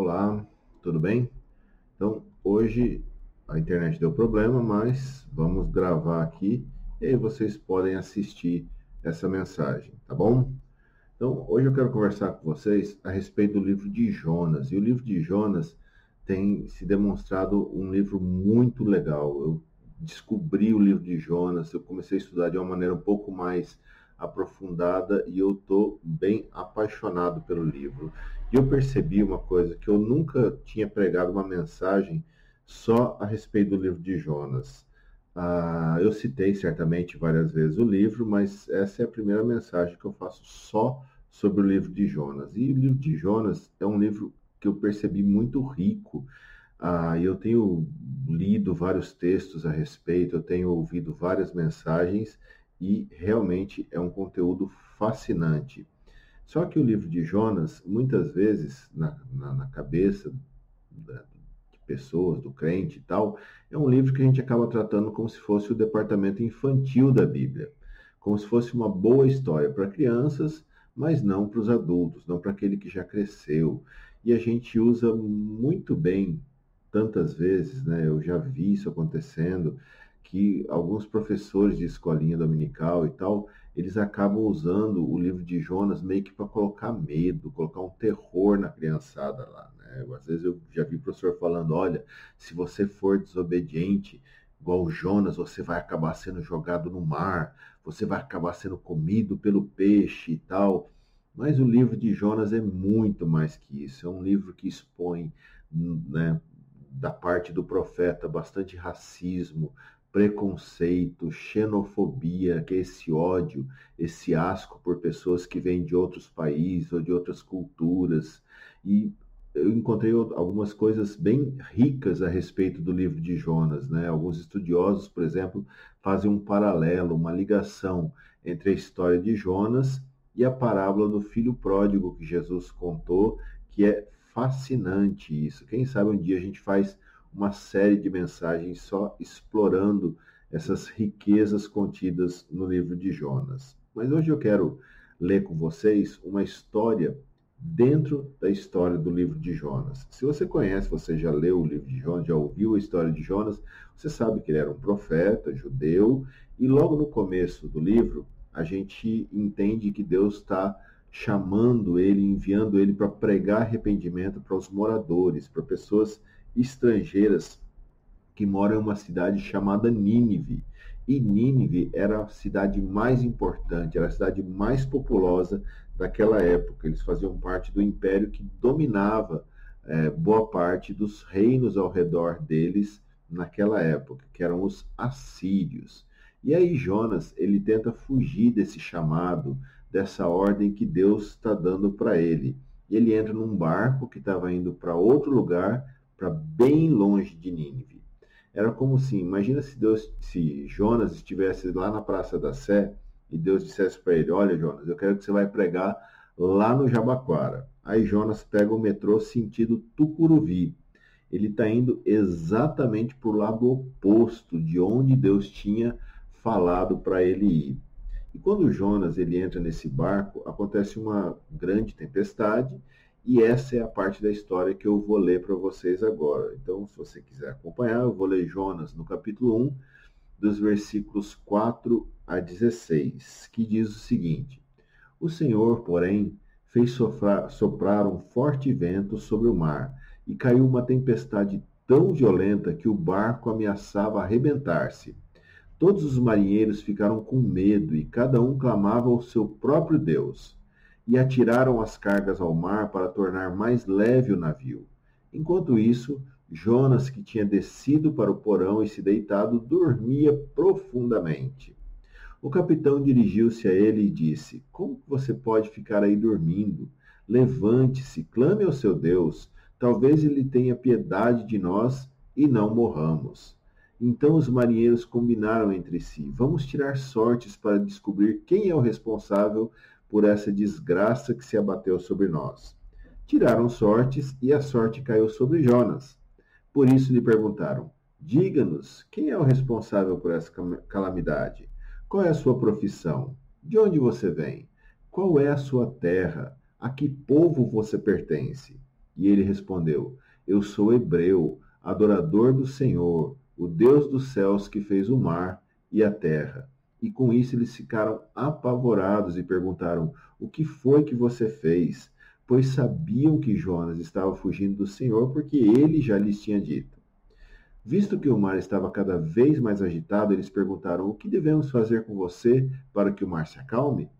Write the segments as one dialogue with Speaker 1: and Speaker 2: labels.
Speaker 1: Olá, tudo bem? Então, hoje a internet deu problema, mas vamos gravar aqui e aí vocês podem assistir essa mensagem, tá bom? Então, hoje eu quero conversar com vocês a respeito do livro de Jonas. E o livro de Jonas tem se demonstrado um livro muito legal. Eu descobri o livro de Jonas, eu comecei a estudar de uma maneira um pouco mais aprofundada e eu estou bem apaixonado pelo livro. E eu percebi uma coisa, que eu nunca tinha pregado uma mensagem só a respeito do livro de Jonas. Ah, eu citei certamente várias vezes o livro, mas essa é a primeira mensagem que eu faço só sobre o livro de Jonas. E o livro de Jonas é um livro que eu percebi muito rico. Ah, eu tenho lido vários textos a respeito, eu tenho ouvido várias mensagens e realmente é um conteúdo fascinante. Só que o livro de Jonas, muitas vezes, na, na, na cabeça de pessoas, do crente e tal, é um livro que a gente acaba tratando como se fosse o departamento infantil da Bíblia, como se fosse uma boa história para crianças, mas não para os adultos, não para aquele que já cresceu. E a gente usa muito bem, tantas vezes, né? Eu já vi isso acontecendo que alguns professores de escolinha dominical e tal, eles acabam usando o livro de Jonas meio que para colocar medo, colocar um terror na criançada lá. Né? Às vezes eu já vi o professor falando, olha, se você for desobediente, igual Jonas, você vai acabar sendo jogado no mar, você vai acabar sendo comido pelo peixe e tal. Mas o livro de Jonas é muito mais que isso. É um livro que expõe, né, da parte do profeta, bastante racismo, preconceito, xenofobia, que é esse ódio, esse asco por pessoas que vêm de outros países ou de outras culturas. E eu encontrei algumas coisas bem ricas a respeito do livro de Jonas, né? Alguns estudiosos, por exemplo, fazem um paralelo, uma ligação entre a história de Jonas e a parábola do filho pródigo que Jesus contou, que é fascinante isso. Quem sabe um dia a gente faz uma série de mensagens só explorando essas riquezas contidas no livro de Jonas. Mas hoje eu quero ler com vocês uma história dentro da história do livro de Jonas. Se você conhece, você já leu o livro de Jonas, já ouviu a história de Jonas, você sabe que ele era um profeta judeu e logo no começo do livro a gente entende que Deus está chamando ele, enviando ele para pregar arrependimento para os moradores, para pessoas estrangeiras que moram em uma cidade chamada Nínive. E Nínive era a cidade mais importante, era a cidade mais populosa daquela época. Eles faziam parte do império que dominava é, boa parte dos reinos ao redor deles naquela época, que eram os assírios. E aí Jonas ele tenta fugir desse chamado, dessa ordem que Deus está dando para ele. Ele entra num barco que estava indo para outro lugar para bem longe de Nínive. Era como assim, imagina se Deus, se Jonas estivesse lá na Praça da Sé e Deus dissesse para ele, olha Jonas, eu quero que você vai pregar lá no Jabaquara. Aí Jonas pega o metrô sentido Tucuruvi. Ele está indo exatamente para o lado oposto de onde Deus tinha falado para ele ir. E quando Jonas ele entra nesse barco, acontece uma grande tempestade e essa é a parte da história que eu vou ler para vocês agora. Então, se você quiser acompanhar, eu vou ler Jonas no capítulo 1, dos versículos 4 a 16, que diz o seguinte: O Senhor, porém, fez soprar, soprar um forte vento sobre o mar, e caiu uma tempestade tão violenta que o barco ameaçava arrebentar-se. Todos os marinheiros ficaram com medo e cada um clamava ao seu próprio Deus e atiraram as cargas ao mar para tornar mais leve o navio. Enquanto isso, Jonas, que tinha descido para o porão e se deitado, dormia profundamente. O capitão dirigiu-se a ele e disse: Como você pode ficar aí dormindo? Levante-se, clame ao seu Deus. Talvez ele tenha piedade de nós e não morramos. Então os marinheiros combinaram entre si: Vamos tirar sortes para descobrir quem é o responsável por essa desgraça que se abateu sobre nós. Tiraram sortes e a sorte caiu sobre Jonas. Por isso lhe perguntaram: Diga-nos, quem é o responsável por essa calamidade? Qual é a sua profissão? De onde você vem? Qual é a sua terra? A que povo você pertence? E ele respondeu: Eu sou hebreu, adorador do Senhor, o Deus dos céus que fez o mar e a terra. E com isso eles ficaram apavorados e perguntaram: O que foi que você fez? Pois sabiam que Jonas estava fugindo do Senhor, porque ele já lhes tinha dito. Visto que o mar estava cada vez mais agitado, eles perguntaram: O que devemos fazer com você para que o mar se acalme?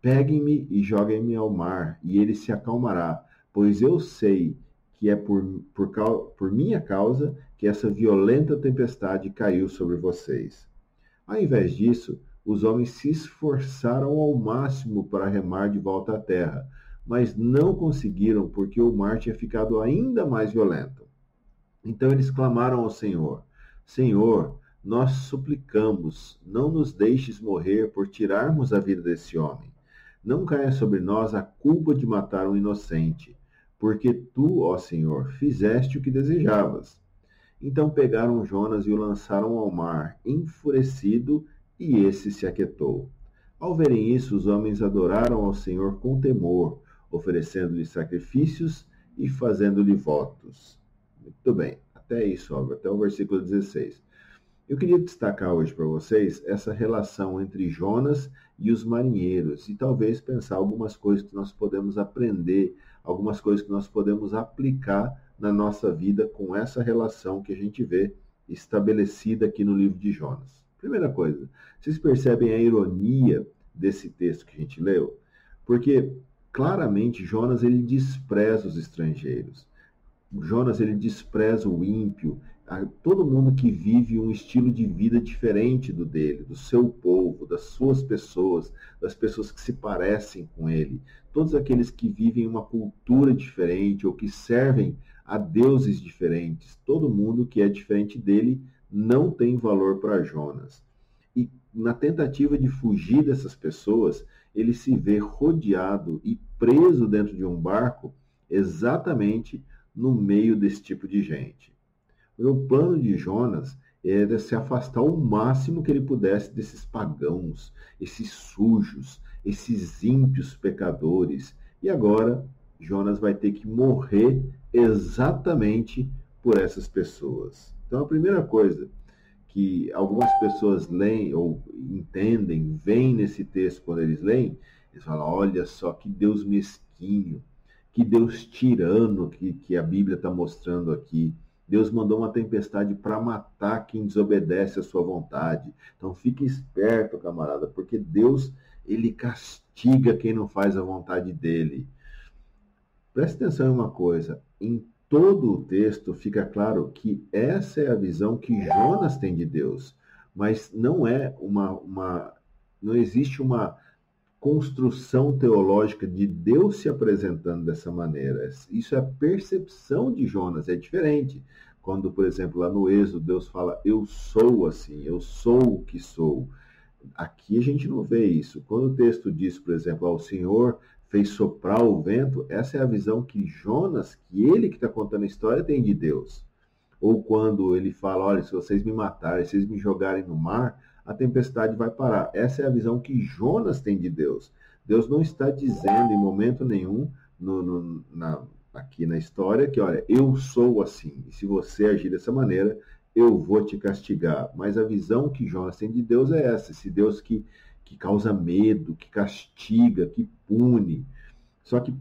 Speaker 1: Peguem-me e joguem-me ao mar, e ele se acalmará, pois eu sei que é por, por, por minha causa que essa violenta tempestade caiu sobre vocês. Ao invés disso, os homens se esforçaram ao máximo para remar de volta à terra, mas não conseguiram porque o mar tinha ficado ainda mais violento. Então eles clamaram ao Senhor: Senhor, nós suplicamos, não nos deixes morrer por tirarmos a vida desse homem. Não caia sobre nós a culpa de matar um inocente, porque tu, ó Senhor, fizeste o que desejavas. Então pegaram Jonas e o lançaram ao mar, enfurecido, e esse se aquietou. Ao verem isso, os homens adoraram ao Senhor com temor, oferecendo-lhe sacrifícios e fazendo-lhe votos. Muito bem, até isso, até o versículo 16. Eu queria destacar hoje para vocês essa relação entre Jonas e os marinheiros e talvez pensar algumas coisas que nós podemos aprender, algumas coisas que nós podemos aplicar na nossa vida com essa relação que a gente vê estabelecida aqui no livro de Jonas. Primeira coisa, vocês percebem a ironia desse texto que a gente leu? Porque claramente Jonas ele despreza os estrangeiros. Jonas ele despreza o ímpio, todo mundo que vive um estilo de vida diferente do dele, do seu povo, das suas pessoas, das pessoas que se parecem com ele, todos aqueles que vivem uma cultura diferente ou que servem a deuses diferentes, todo mundo que é diferente dele não tem valor para Jonas. E na tentativa de fugir dessas pessoas, ele se vê rodeado e preso dentro de um barco exatamente no meio desse tipo de gente. O plano de Jonas era se afastar o máximo que ele pudesse desses pagãos, esses sujos, esses ímpios pecadores. E agora Jonas vai ter que morrer exatamente por essas pessoas. Então a primeira coisa que algumas pessoas leem ou entendem, veem nesse texto quando eles leem, eles falam: olha só que Deus mesquinho, que Deus tirano que, que a Bíblia está mostrando aqui. Deus mandou uma tempestade para matar quem desobedece à sua vontade. Então fique esperto, camarada, porque Deus ele castiga quem não faz a vontade dele. Preste atenção em uma coisa: em todo o texto fica claro que essa é a visão que Jonas tem de Deus, mas não é uma, uma não existe uma construção teológica de Deus se apresentando dessa maneira. Isso é a percepção de Jonas, é diferente. Quando, por exemplo, lá no Êxodo, Deus fala, eu sou assim, eu sou o que sou. Aqui a gente não vê isso. Quando o texto diz, por exemplo, ao Senhor fez soprar o vento, essa é a visão que Jonas, que ele que está contando a história, tem de Deus. Ou quando ele fala, olha, se vocês me matarem, se vocês me jogarem no mar, a tempestade vai parar. Essa é a visão que Jonas tem de Deus. Deus não está dizendo em momento nenhum no, no, na, aqui na história que, olha, eu sou assim, e se você agir dessa maneira, eu vou te castigar. Mas a visão que Jonas tem de Deus é essa: esse Deus que, que causa medo, que castiga, que pune. Só que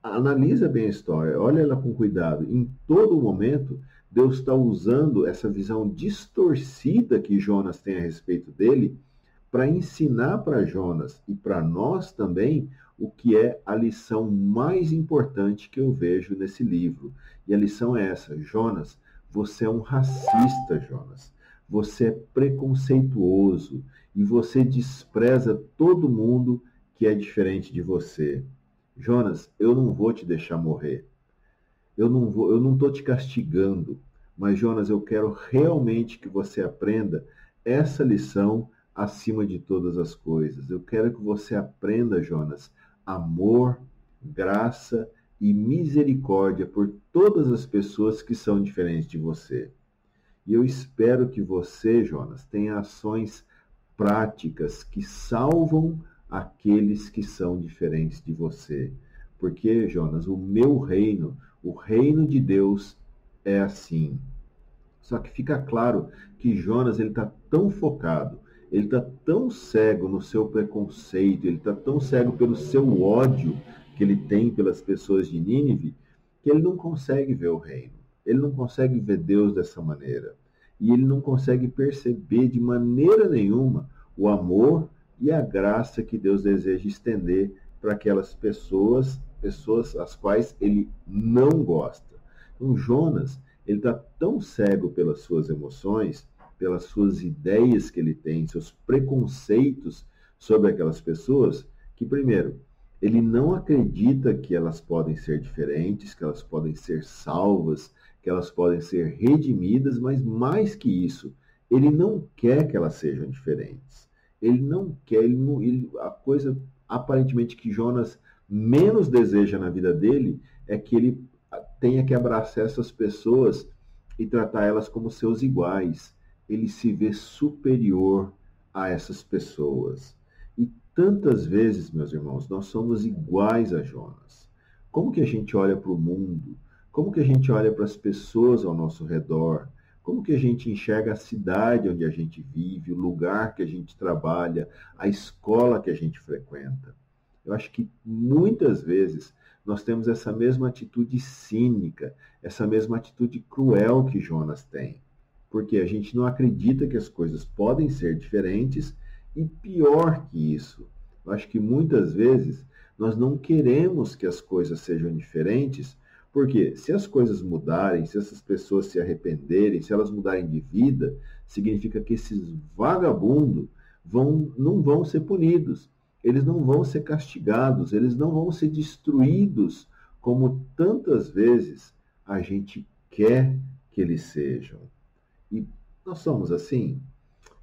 Speaker 1: analisa bem a história, olha ela com cuidado. Em todo momento, Deus está usando essa visão distorcida que Jonas tem a respeito dele para ensinar para Jonas e para nós também o que é a lição mais importante que eu vejo nesse livro. E a lição é essa: Jonas, você é um racista, Jonas. Você é preconceituoso e você despreza todo mundo que é diferente de você. Jonas, eu não vou te deixar morrer. Eu não vou, eu não estou te castigando, mas Jonas, eu quero realmente que você aprenda essa lição acima de todas as coisas. Eu quero que você aprenda, Jonas, amor, graça e misericórdia por todas as pessoas que são diferentes de você. E eu espero que você, Jonas, tenha ações práticas que salvam aqueles que são diferentes de você. Porque, Jonas, o meu reino, O reino de Deus é assim. Só que fica claro que Jonas ele está tão focado, ele está tão cego no seu preconceito, ele está tão cego pelo seu ódio que ele tem pelas pessoas de Nínive, que ele não consegue ver o reino. Ele não consegue ver Deus dessa maneira. E ele não consegue perceber de maneira nenhuma o amor e a graça que Deus deseja estender para aquelas pessoas, pessoas as quais ele não gosta. Então, Jonas, ele está tão cego pelas suas emoções, pelas suas ideias que ele tem, seus preconceitos sobre aquelas pessoas, que, primeiro, ele não acredita que elas podem ser diferentes, que elas podem ser salvas, que elas podem ser redimidas, mas mais que isso, ele não quer que elas sejam diferentes. Ele não quer, ele não, ele, a coisa aparentemente que Jonas menos deseja na vida dele é que ele tenha que abraçar essas pessoas e tratar elas como seus iguais. Ele se vê superior a essas pessoas. E tantas vezes, meus irmãos, nós somos iguais a Jonas. Como que a gente olha para o mundo? Como que a gente olha para as pessoas ao nosso redor? Como que a gente enxerga a cidade onde a gente vive, o lugar que a gente trabalha, a escola que a gente frequenta? Eu acho que muitas vezes nós temos essa mesma atitude cínica, essa mesma atitude cruel que Jonas tem. Porque a gente não acredita que as coisas podem ser diferentes e pior que isso, eu acho que muitas vezes nós não queremos que as coisas sejam diferentes porque se as coisas mudarem, se essas pessoas se arrependerem, se elas mudarem de vida, significa que esses vagabundos vão, não vão ser punidos, eles não vão ser castigados, eles não vão ser destruídos como tantas vezes a gente quer que eles sejam. E nós somos assim?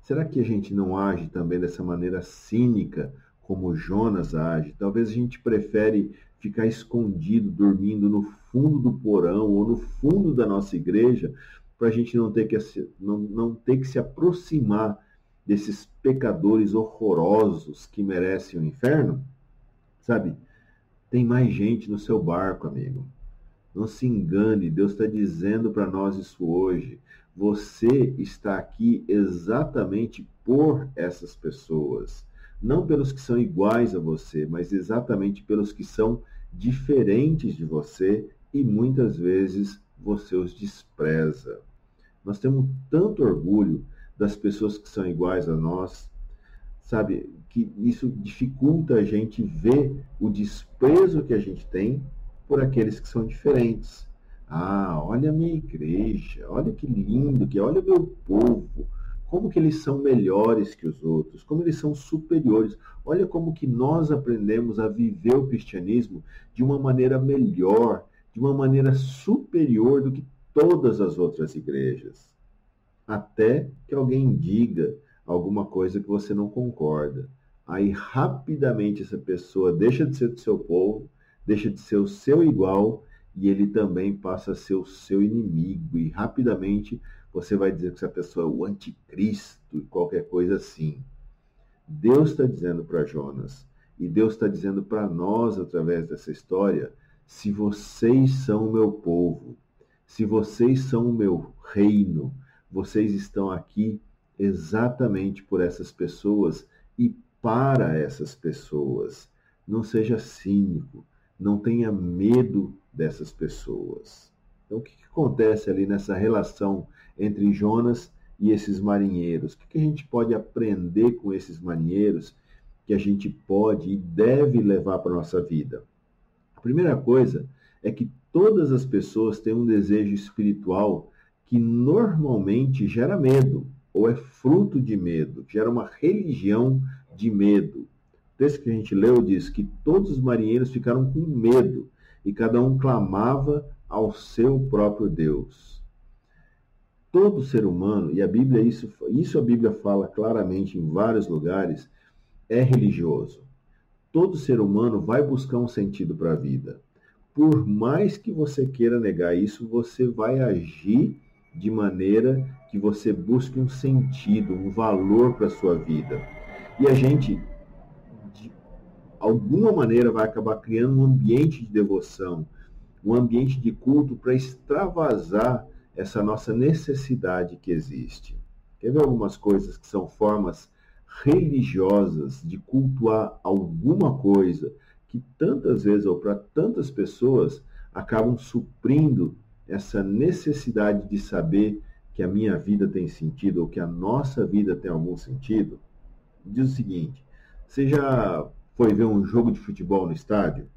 Speaker 1: Será que a gente não age também dessa maneira cínica como Jonas age? Talvez a gente prefere ficar escondido, dormindo no fundo do porão ou no fundo da nossa igreja, para a gente não ter, que, não, não ter que se aproximar desses pecadores horrorosos que merecem o inferno? Sabe? Tem mais gente no seu barco, amigo. Não se engane, Deus está dizendo para nós isso hoje. Você está aqui exatamente por essas pessoas. Não pelos que são iguais a você, mas exatamente pelos que são diferentes de você e muitas vezes você os despreza. Nós temos tanto orgulho das pessoas que são iguais a nós, sabe, que isso dificulta a gente ver o desprezo que a gente tem por aqueles que são diferentes. Ah, olha a minha igreja, olha que lindo que é, olha o meu povo, como que eles são melhores que os outros, como eles são superiores. Olha como que nós aprendemos a viver o cristianismo de uma maneira melhor, de uma maneira superior do que todas as outras igrejas. Até que alguém diga alguma coisa que você não concorda. Aí rapidamente essa pessoa deixa de ser do seu povo, deixa de ser o seu igual e ele também passa a ser o seu inimigo e rapidamente você vai dizer que essa pessoa é o anticristo e qualquer coisa assim. Deus está dizendo para Jonas, e Deus está dizendo para nós através dessa história: se vocês são o meu povo, se vocês são o meu reino, vocês estão aqui exatamente por essas pessoas e para essas pessoas. Não seja cínico, não tenha medo dessas pessoas. Então, o que, que acontece ali nessa relação entre Jonas e esses marinheiros? O que, a gente pode aprender com esses marinheiros que a gente pode e deve levar para a nossa vida? A primeira coisa é que todas as pessoas têm um desejo espiritual que normalmente gera medo, ou é fruto de medo, gera uma religião de medo. O texto que a gente leu diz que todos os marinheiros ficaram com medo e cada um clamava ao seu próprio Deus. Todo ser humano, e a Bíblia isso, isso a Bíblia fala claramente em vários lugares, é religioso. Todo ser humano vai buscar um sentido para a vida. Por mais que você queira negar isso, você vai agir de maneira que você busque um sentido, um valor para a sua vida. E a gente, de alguma maneira, vai acabar criando um ambiente de devoção, um ambiente de culto para extravasar essa nossa necessidade que existe. Quer ver algumas coisas que são formas religiosas de cultuar alguma coisa que tantas vezes ou para tantas pessoas acabam suprindo essa necessidade de saber que a minha vida tem sentido ou que a nossa vida tem algum sentido? Diz o seguinte: você já foi ver um jogo de futebol no estádio?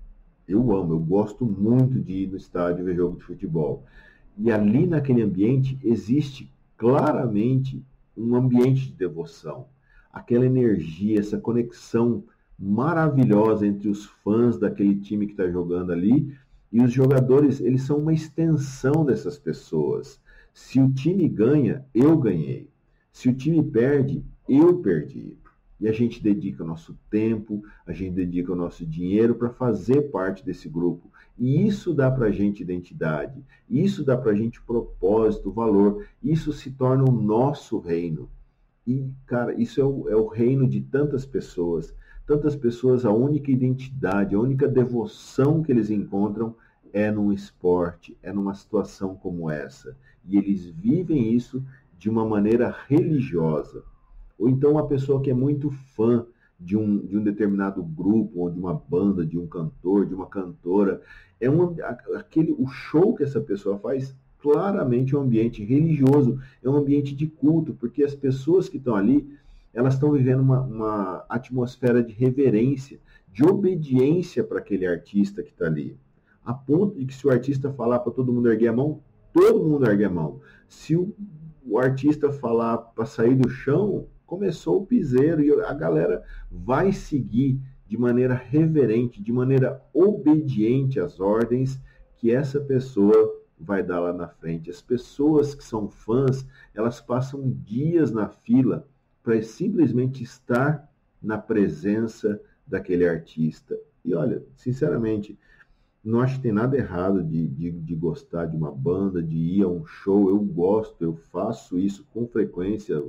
Speaker 1: Eu amo, eu gosto muito de ir no estádio ver jogo de futebol. E ali naquele ambiente existe claramente um ambiente de devoção. Aquela energia, essa conexão maravilhosa entre os fãs daquele time que está jogando ali e os jogadores, eles são uma extensão dessas pessoas. Se o time ganha, eu ganhei. Se o time perde, eu perdi. E a gente dedica o nosso tempo, a gente dedica o nosso dinheiro para fazer parte desse grupo. E isso dá para a gente identidade, isso dá para a gente propósito, valor, isso se torna o nosso reino. E, cara, isso é o, é o reino de tantas pessoas. Tantas pessoas, a única identidade, a única devoção que eles encontram é num esporte, é numa situação como essa. E eles vivem isso de uma maneira religiosa. Ou então uma pessoa que é muito fã de um, de um determinado grupo, ou de uma banda, de um cantor, de uma cantora. É um, aquele, o show que essa pessoa faz claramente é um ambiente religioso, é um ambiente de culto, porque as pessoas que estão ali, elas estão vivendo uma, uma atmosfera de reverência, de obediência para aquele artista que está ali. A ponto de que se o artista falar para todo mundo erguer a mão, todo mundo ergue a mão. Se o, o artista falar para sair do chão, começou o piseiro e a galera vai seguir de maneira reverente, de maneira obediente às ordens que essa pessoa vai dar lá na frente. As pessoas que são fãs, elas passam dias na fila para simplesmente estar na presença daquele artista. E olha, sinceramente, não acho que tem nada errado de, de, de, gostar de uma banda, de ir a um show. Eu gosto, eu faço isso com frequência.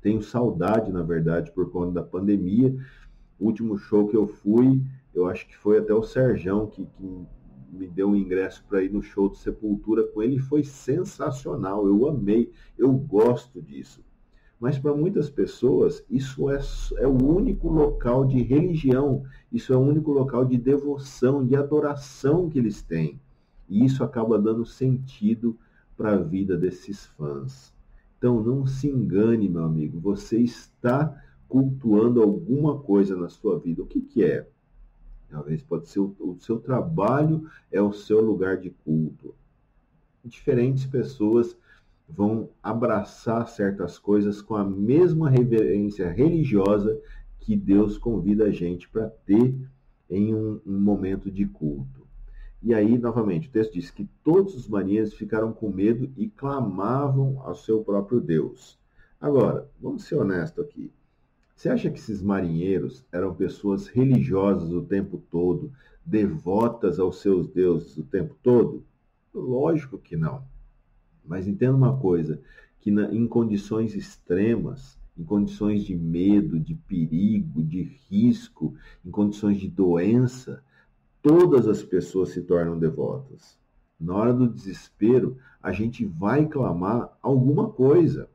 Speaker 1: Tenho saudade, na verdade, por conta da pandemia. Último show que eu fui, eu acho que foi até o Serjão que, que me deu um ingresso para ir no show de Sepultura com ele. Foi sensacional, eu amei, eu gosto disso. Mas para muitas pessoas, isso é, é o único local de religião, isso é o único local de devoção, de adoração que eles têm. E isso acaba dando sentido para a vida desses fãs. Então não se engane, meu amigo, você está cultuando alguma coisa na sua vida. O que, que é? Talvez pode ser o, o seu trabalho é o seu lugar de culto. Diferentes pessoas vão abraçar certas coisas com a mesma reverência religiosa que Deus convida a gente para ter em um, um momento de culto. E aí, novamente, o texto diz que todos os marinheiros ficaram com medo e clamavam ao seu próprio Deus. Agora, vamos ser honestos aqui. Você acha que esses marinheiros eram pessoas religiosas o tempo todo, devotas aos seus deuses o tempo todo? Lógico que não. Mas entenda uma coisa, que na, em condições extremas, em condições de medo, de perigo, de risco, em condições de doença, todas as pessoas se tornam devotas. Na hora do desespero, a gente vai clamar alguma coisa,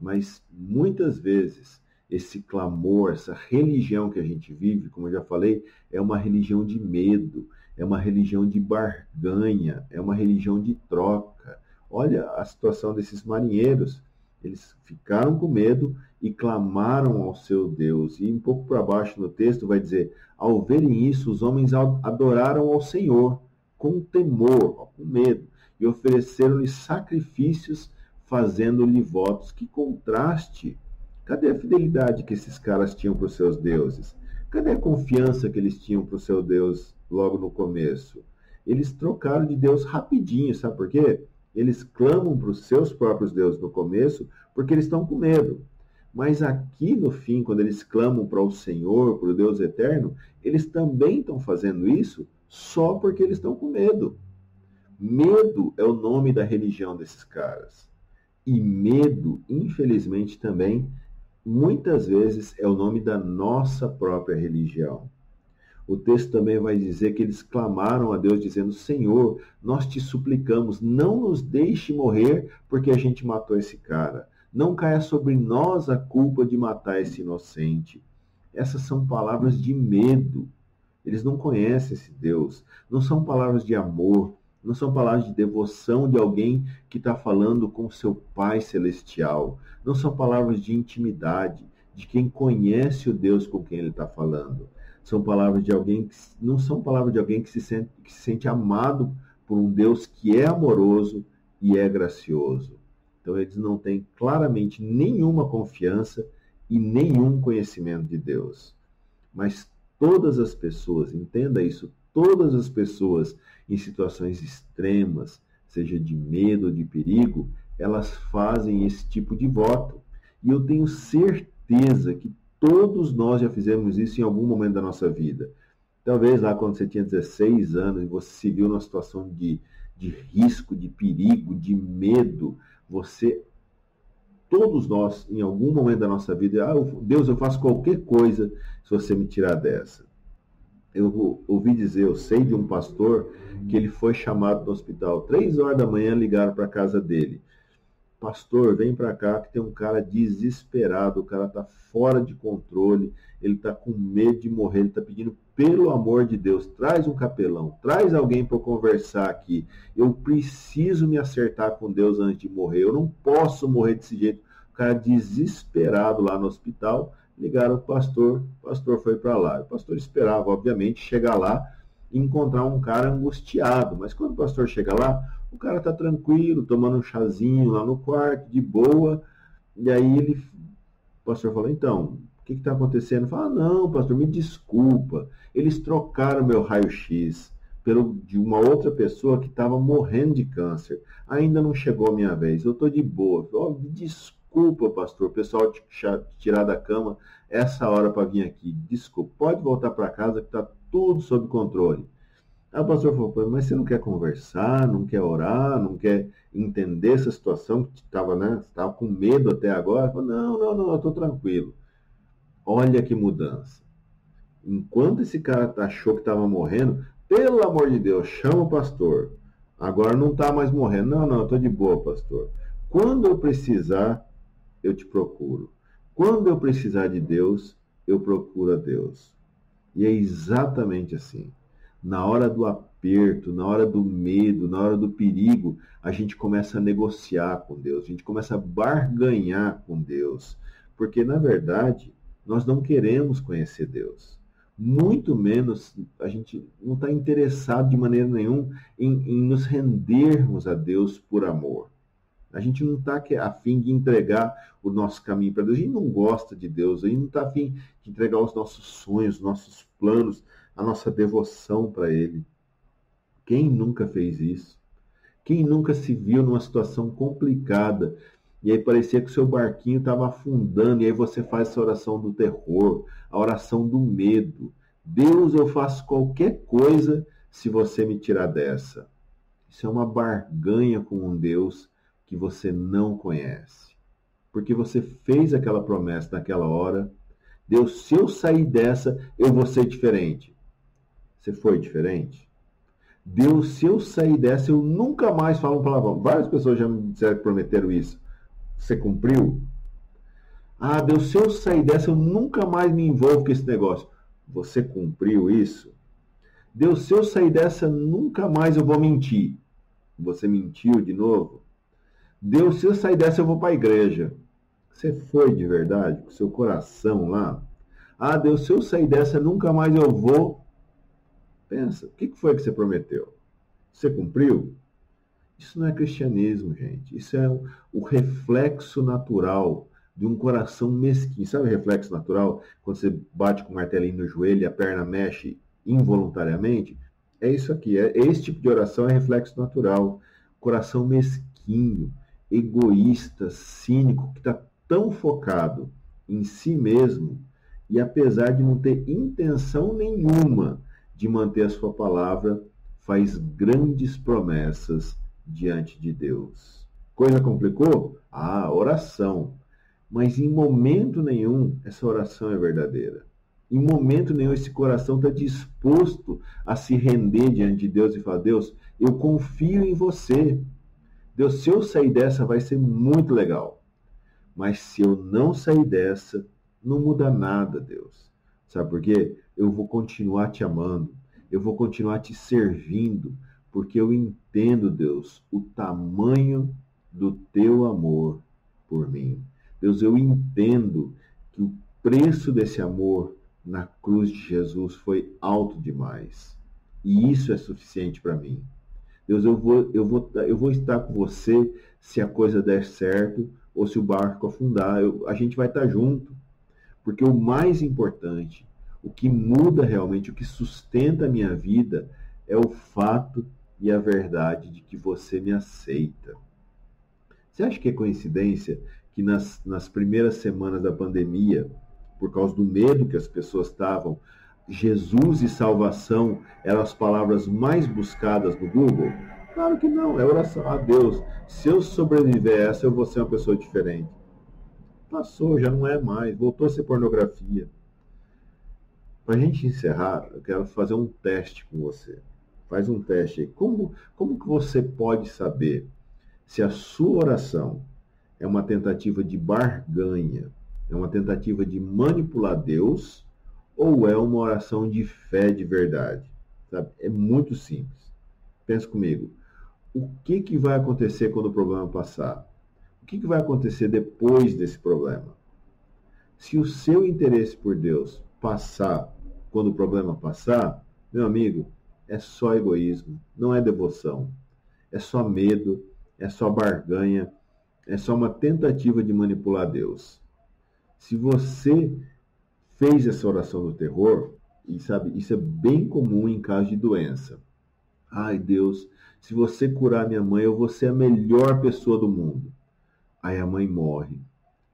Speaker 1: mas muitas vezes esse clamor, essa religião que a gente vive, como eu já falei, é uma religião de medo, é uma religião de barganha, é uma religião de troca. Olha a situação desses marinheiros. Eles ficaram com medo e clamaram ao seu Deus. E um pouco para baixo no texto vai dizer: Ao verem isso, os homens adoraram ao Senhor com temor, com medo, e ofereceram-lhe sacrifícios, fazendo-lhe votos. Que contraste! Cadê a fidelidade que esses caras tinham para os seus deuses? Cadê a confiança que eles tinham para o seu Deus logo no começo? Eles trocaram de Deus rapidinho, sabe por quê? Eles clamam para os seus próprios deuses no começo porque eles estão com medo. Mas aqui no fim, quando eles clamam para o Senhor, para o Deus eterno, eles também estão fazendo isso só porque eles estão com medo. Medo é o nome da religião desses caras. E medo, infelizmente, também, muitas vezes, é o nome da nossa própria religião. o texto também vai dizer que eles clamaram a Deus dizendo: Senhor, nós te suplicamos, não nos deixe morrer porque a gente matou esse cara. Não caia sobre nós a culpa de matar esse inocente. Essas são palavras de medo. Eles não conhecem esse Deus. Não são palavras de amor. Não são palavras de devoção de alguém que está falando com seu Pai Celestial. Não são palavras de intimidade, de quem conhece o Deus com quem ele está falando são palavras de alguém que não são palavras de alguém que se sente, que se sente amado por um Deus que é amoroso e é gracioso. Então eles não têm claramente nenhuma confiança e nenhum conhecimento de Deus. Mas todas as pessoas, entenda isso, todas as pessoas em situações extremas, seja de medo ou de perigo, elas fazem esse tipo de voto. E eu tenho certeza que Todos nós já fizemos isso em algum momento da nossa vida. Talvez lá quando você tinha 16 anos e você se viu numa situação de, de risco, de perigo, de medo, você, todos nós, em algum momento da nossa vida, ah, Deus, eu faço qualquer coisa se você me tirar dessa. Eu ouvi dizer, eu sei de um pastor que ele foi chamado no hospital, três horas da manhã ligaram para a casa dele pastor, vem para cá que tem um cara desesperado, o cara tá fora de controle, ele tá com medo de morrer, ele tá pedindo pelo amor de Deus, traz um capelão, traz alguém para conversar aqui. Eu preciso me acertar com Deus antes de morrer. Eu não posso morrer desse jeito. O cara desesperado lá no hospital, ligaram o pastor, o pastor foi para lá. O pastor esperava, obviamente, chegar lá e encontrar um cara angustiado, mas quando o pastor chega lá, o cara tá tranquilo, tomando um chazinho lá no quarto, de boa. E aí ele, o pastor falou, então, o que está acontecendo? Fala, não, pastor, me desculpa. Eles trocaram meu raio-x pelo de uma outra pessoa que estava morrendo de câncer. Ainda não chegou a minha vez. Eu estou de boa. Oh, desculpa, pastor, o pessoal te tirar da cama essa hora para vir aqui. Desculpa. Pode voltar para casa que está tudo sob controle. Aí o pastor falou, mas você não quer conversar, não quer orar, não quer entender essa situação que estava, né? Com medo até agora? Falei, não, não, não, eu estou tranquilo. Olha que mudança. Enquanto esse cara achou que estava morrendo, pelo amor de Deus, chama o pastor. Agora não está mais morrendo. Não, não, eu estou de boa, pastor. Quando eu precisar, eu te procuro. Quando eu precisar de Deus, eu procuro a Deus. E é exatamente assim na hora do aperto, na hora do medo, na hora do perigo, a gente começa a negociar com Deus, a gente começa a barganhar com Deus, porque na verdade nós não queremos conhecer Deus. Muito menos a gente não está interessado de maneira nenhuma em, em nos rendermos a Deus por amor. A gente não está a fim de entregar o nosso caminho para Deus. A gente não gosta de Deus. A gente não está a fim de entregar os nossos sonhos, os nossos planos a nossa devoção para Ele. Quem nunca fez isso? Quem nunca se viu numa situação complicada e aí parecia que o seu barquinho estava afundando e aí você faz essa oração do terror, a oração do medo. Deus, eu faço qualquer coisa se você me tirar dessa. Isso é uma barganha com um Deus que você não conhece. Porque você fez aquela promessa naquela hora. Deus, se eu sair dessa, eu vou ser diferente. Você foi diferente? Deus, se eu sair dessa, eu nunca mais falo um palavrão. Várias pessoas já me disseram que prometeram isso. Você cumpriu? Ah, Deus, se eu sair dessa, eu nunca mais me envolvo com esse negócio. Você cumpriu isso? Deus, se eu sair dessa, nunca mais eu vou mentir. Você mentiu de novo? Deus, se eu sair dessa, eu vou para a igreja. Você foi de verdade, com seu coração lá? Ah, Deus, se eu sair dessa, nunca mais eu vou Pensa, o que foi que você prometeu? Você cumpriu? Isso não é cristianismo, gente. Isso é o reflexo natural de um coração mesquinho. Sabe o reflexo natural? Quando você bate com o martelinho no joelho a perna mexe involuntariamente? É isso aqui. É, esse tipo de oração é reflexo natural. Coração mesquinho, egoísta, cínico, que está tão focado em si mesmo e apesar de não ter intenção nenhuma de manter a sua palavra, faz grandes promessas diante de Deus. Coisa complicou? Ah, oração. Mas em momento nenhum essa oração é verdadeira. Em momento nenhum esse coração está disposto a se render diante de Deus e falar: Deus, eu confio em você. Deus, se eu sair dessa vai ser muito legal. Mas se eu não sair dessa, não muda nada, Deus. Sabe por quê? Eu vou continuar te amando. Eu vou continuar te servindo. Porque eu entendo, Deus, o tamanho do teu amor por mim. Deus, eu entendo que o preço desse amor na cruz de Jesus foi alto demais. E isso é suficiente para mim. Deus, eu vou, eu, vou, eu vou estar com você se a coisa der certo ou se o barco afundar. Eu, a gente vai estar junto. Porque o mais importante, o que muda realmente, o que sustenta a minha vida, é o fato e a verdade de que você me aceita. Você acha que é coincidência que nas, nas primeiras semanas da pandemia, por causa do medo que as pessoas estavam, Jesus e salvação eram as palavras mais buscadas no Google? Claro que não, é oração a Deus. Se eu sobreviver a essa, eu vou ser uma pessoa diferente. Passou, já não é mais, voltou a ser pornografia. Para a gente encerrar, eu quero fazer um teste com você. Faz um teste aí. Como, como que você pode saber se a sua oração é uma tentativa de barganha, é uma tentativa de manipular Deus ou é uma oração de fé de verdade? Sabe? É muito simples. Pensa comigo. O que, que vai acontecer quando o problema passar? O que, que vai acontecer depois desse problema? Se o seu interesse por Deus passar quando o problema passar, meu amigo, é só egoísmo, não é devoção. É só medo, é só barganha, é só uma tentativa de manipular Deus. Se você fez essa oração do terror, e sabe, isso é bem comum em caso de doença. Ai, Deus, se você curar minha mãe, eu vou ser a melhor pessoa do mundo. Aí a mãe morre.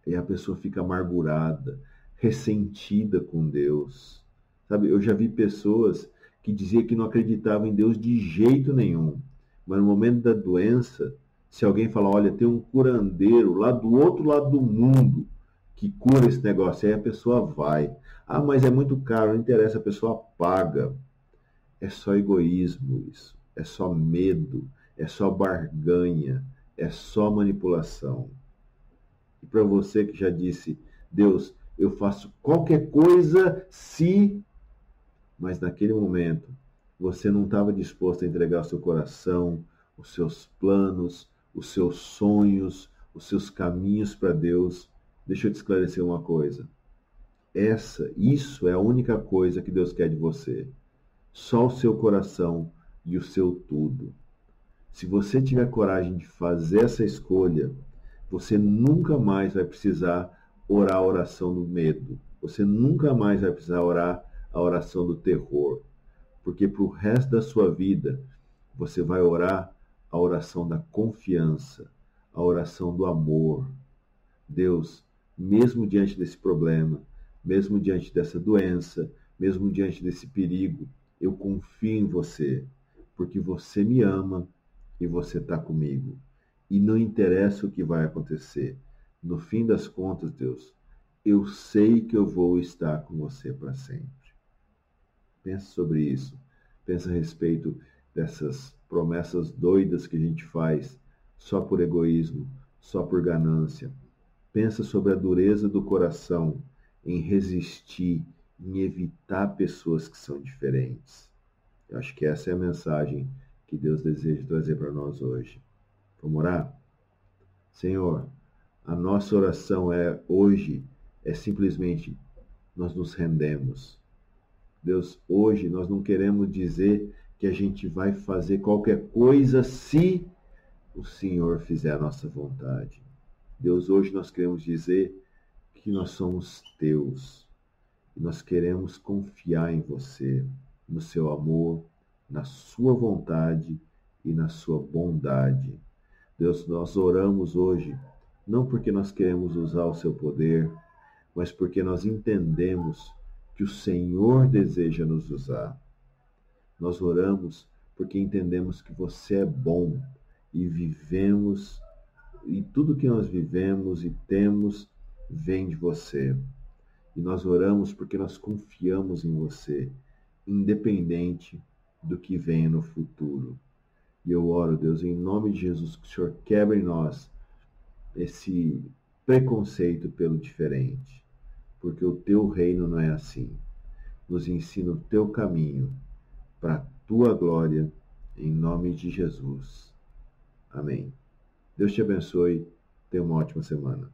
Speaker 1: E a pessoa fica amargurada, ressentida com Deus. Sabe, eu já vi pessoas que diziam que não acreditavam em Deus de jeito nenhum. Mas no momento da doença, se alguém falar, olha, tem um curandeiro lá do outro lado do mundo que cura esse negócio, aí a pessoa vai. Ah, mas é muito caro, não interessa, a pessoa paga. É só egoísmo isso, é só medo, é só barganha, é só manipulação. E para você que já disse, Deus, eu faço qualquer coisa se. Mas naquele momento você não estava disposto a entregar o seu coração, os seus planos, os seus sonhos, os seus caminhos para Deus, deixa eu te esclarecer uma coisa. Essa, isso é a única coisa que Deus quer de você. Só o seu coração e o seu tudo. Se você tiver coragem de fazer essa escolha, você nunca mais vai precisar orar a oração do medo. Você nunca mais vai precisar orar a oração do terror porque para o resto da sua vida você vai orar a oração da confiança, a oração do amor. Deus, mesmo diante desse problema, mesmo diante dessa doença, mesmo diante desse perigo, eu confio em você, porque você me ama e você está comigo. E não interessa o que vai acontecer. No fim das contas, Deus, eu sei que eu vou estar com você para sempre. Pensa sobre isso. Pensa a respeito dessas promessas doidas que a gente faz só por egoísmo, só por ganância. Pensa sobre a dureza do coração em resistir, em evitar pessoas que são diferentes. Eu acho que essa é a mensagem que Deus deseja trazer para nós hoje. Vamos orar? Senhor, a nossa oração é hoje é simplesmente nós nos rendemos Deus, hoje nós não queremos dizer que a gente vai fazer qualquer coisa se o Senhor fizer a nossa vontade. Deus, hoje nós queremos dizer que nós somos teus e nós queremos confiar em você, no seu amor, na sua vontade e na sua bondade. Deus, nós oramos hoje não porque nós queremos usar o seu poder, mas porque nós entendemos que o Senhor deseja nos usar. Nós oramos porque entendemos que você é bom e vivemos, e tudo que nós vivemos e temos vem de você. E nós oramos porque nós confiamos em você, independente do que venha no futuro. E eu oro, Deus, em nome de Jesus, que o Senhor quebre em nós esse preconceito pelo diferente, porque o teu reino não é assim. Nos ensina o teu caminho para a tua glória, em nome de Jesus. Amém. Deus te abençoe. Tenha uma ótima semana.